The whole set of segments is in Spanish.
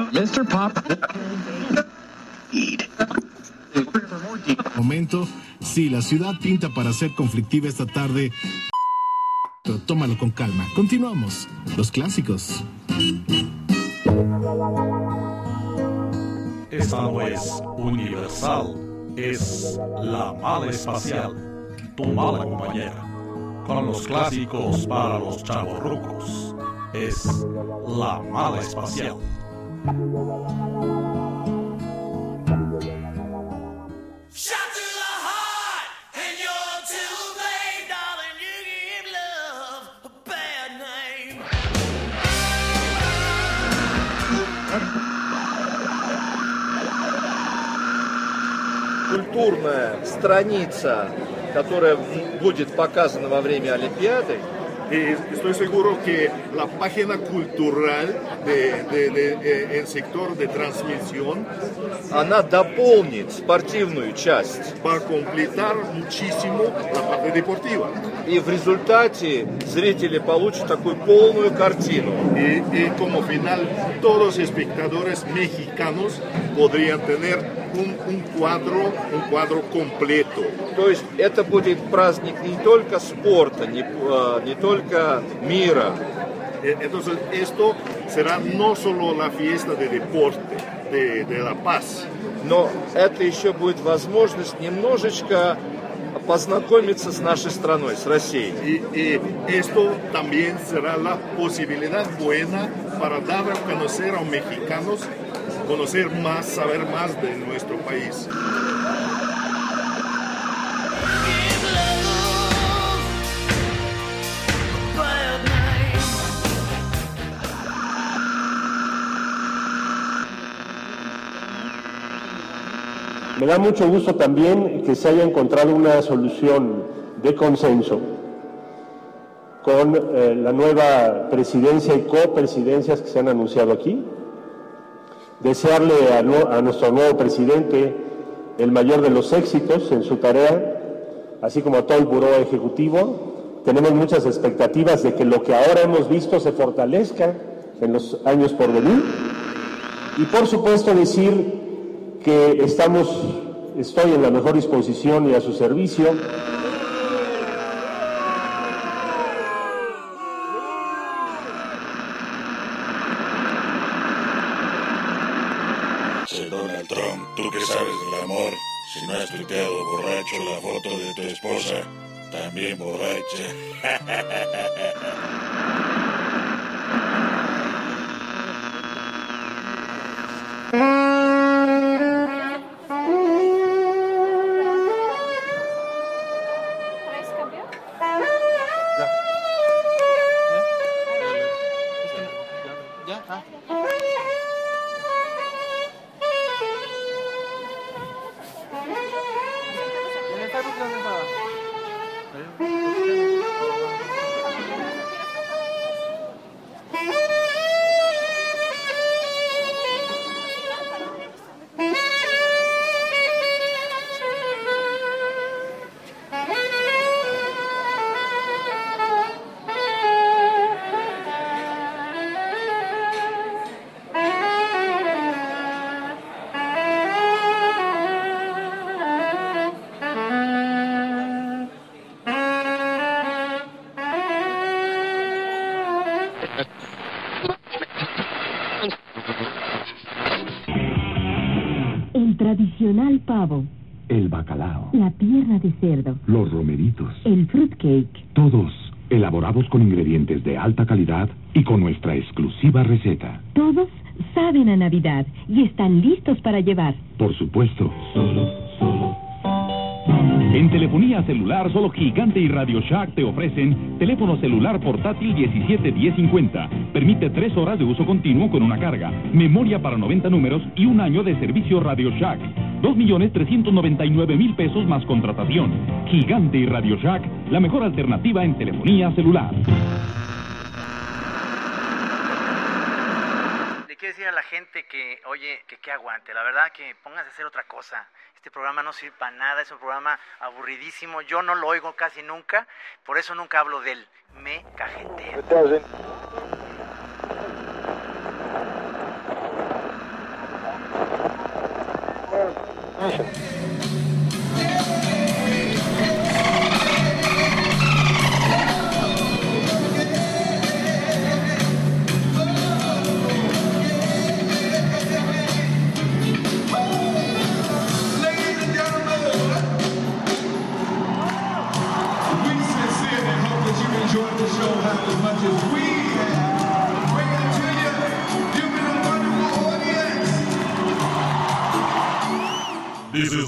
Mr. Pop. Momento, sí, la ciudad pinta para ser conflictiva esta tarde. Pero tómalo con calma. Continuamos. Los clásicos. Esta no es universal, es la mala espacial, tu mala compañera. Con los clásicos para los chavorrucos, es la mala espacial. Культурная страница, которая будет показана во время Олимпиады, Y estoy seguro que la página cultural de, de, de, eh, el sector de transmisión она дополнит спортивную часть. va a completar muchísimo la parte deportiva. И в результате зрители получат такую полную картину. Y, y como final, todos los espectadores mexicanos podrían tener un, un cuadro, un cuadro completo. То есть это будет праздник не только спорта, не, э, не только мира, Eh, Entonces, esto será no solo la fiesta de deporte, de, de la paz, но это еще будет возможность немножечко познакомиться с нашей страной, с Россией. Y, y esto también será la posibilidad buena para dar a conocer a mexicanos, conocer más, saber más de nuestro país. Me da mucho gusto también que se haya encontrado una solución de consenso con eh, la nueva presidencia y copresidencias que se han anunciado aquí. Desearle a, nu- a nuestro nuevo presidente el mayor de los éxitos en su tarea, así como a todo el buró ejecutivo. Tenemos muchas expectativas de que lo que ahora hemos visto se fortalezca en los años por venir. Y por supuesto decir que estamos, estoy en la mejor disposición y a su servicio. Tú que sabes del amor, si no has tuiteado borracho la foto de tu esposa, también borracha. El tradicional pavo, El bacalao, la pierna de cerdo, los romeritos, el fruitcake, todos elaborados con ingredientes de alta calidad y con nuestra exclusiva receta. todos saben a Navidad y están listos para llevar. Por supuesto, En telefonía celular, solo Gigante y Radio Shack te ofrecen teléfono celular portátil 171050. Permite tres horas de uso continuo con una carga, memoria para 90 números y un año de servicio Radio Shack. 2.399.000 pesos más contratación. Gigante y Radio Shack, la mejor alternativa en telefonía celular. Le quiero decir a la gente que, oye, que que aguante, la verdad que póngase a hacer otra cosa este programa no sirve para nada, es un programa aburridísimo, yo no lo oigo casi nunca, por eso nunca hablo de él, me cajetea.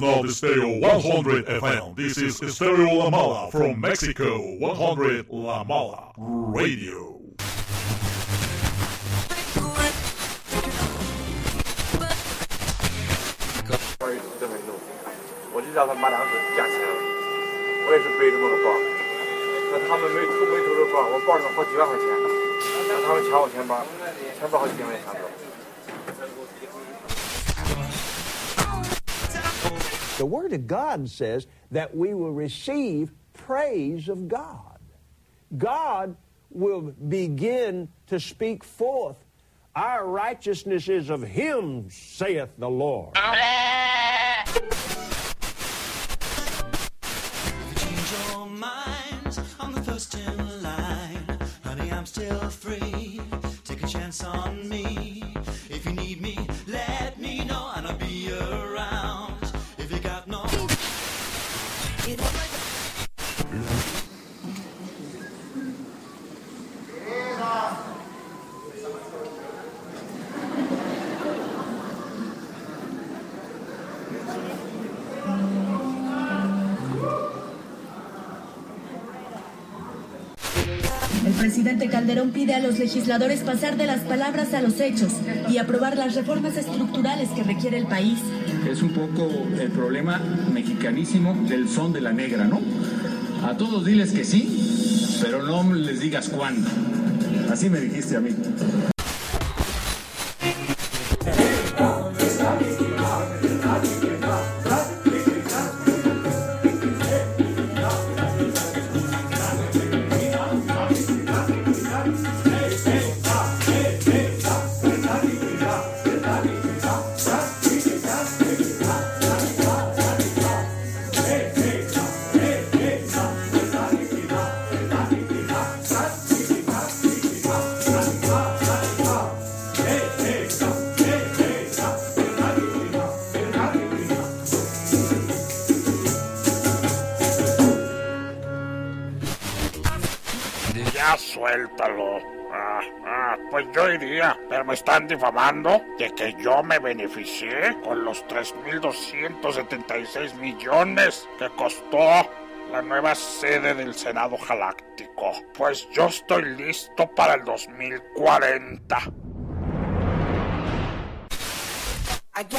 Not the Stereo 100 FM. This is Stereo La Mala from Mexico. 100 La Mala Radio. 我就让他马粮食价钱了，我也是背这么个包，那他们没偷没偷这包，我包上好几万块钱，让他们抢我钱包，钱包好几千块钱抢走。The Word of God says that we will receive praise of God. God will begin to speak forth. Our righteousness is of Him, saith the Lord. El presidente Calderón pide a los legisladores pasar de las palabras a los hechos y aprobar las reformas estructurales que requiere el país. Es un poco el problema mexicanísimo del son de la negra, ¿no? A todos diles que sí, pero no les digas cuándo. Así me dijiste a mí. suéltalo. Ah, ah, pues yo iría, pero me están difamando de que yo me beneficié con los 3.276 millones que costó la nueva sede del Senado Galáctico. Pues yo estoy listo para el 2040. Aquí.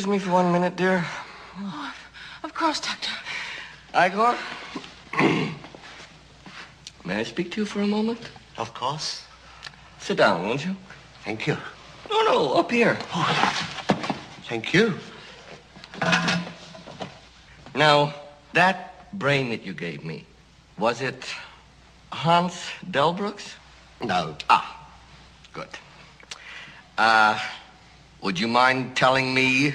Excuse me for one minute, dear? Oh, of course, Doctor. Igor? May I speak to you for a moment? Of course. Sit down, won't you? Thank you. No, no, up here. Thank you. Now, that brain that you gave me, was it Hans Delbrooks? No. Ah, good. Uh, would you mind telling me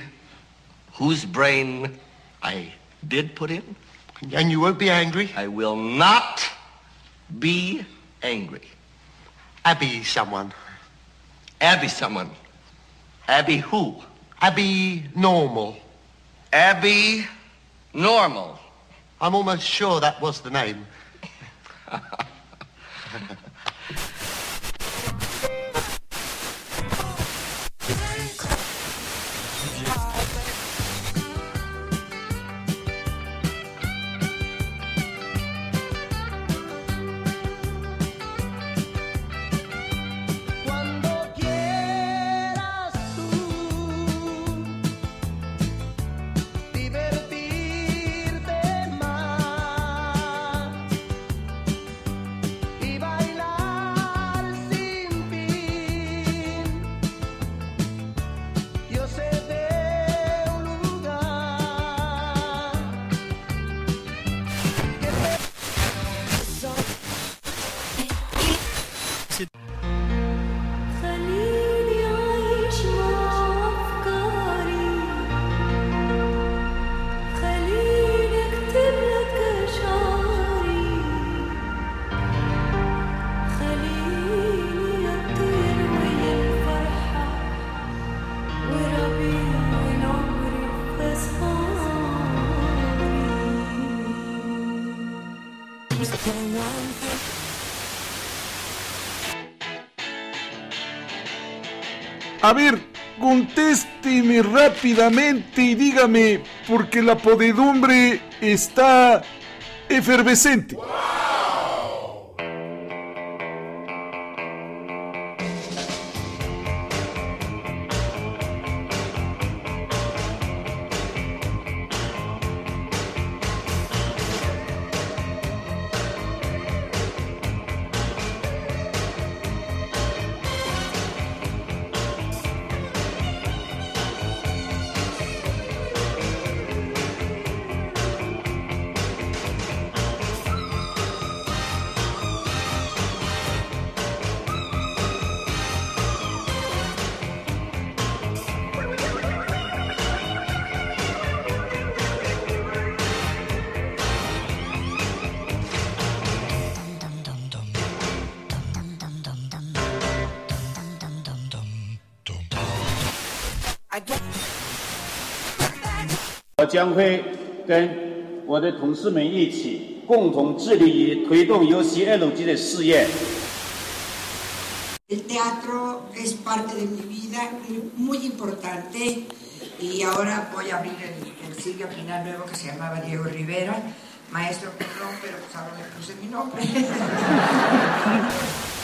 whose brain I did put in? And you won't be angry? I will not be angry. Abby someone. Abby someone. Abby who? Abby Normal. Abby Normal. I'm almost sure that was the name. A ver, contésteme rápidamente y dígame, porque la podedumbre está efervescente. 我将会跟我的同事们一起，共同致力于推动 UCLG 的事业。 El teatro es parte de mi vida, muy importante, y ahora voy a abrir el, el sitio final nuevo que se llamaba Diego Rivera, maestro perdón, pero pues ahora le puse mi nombre.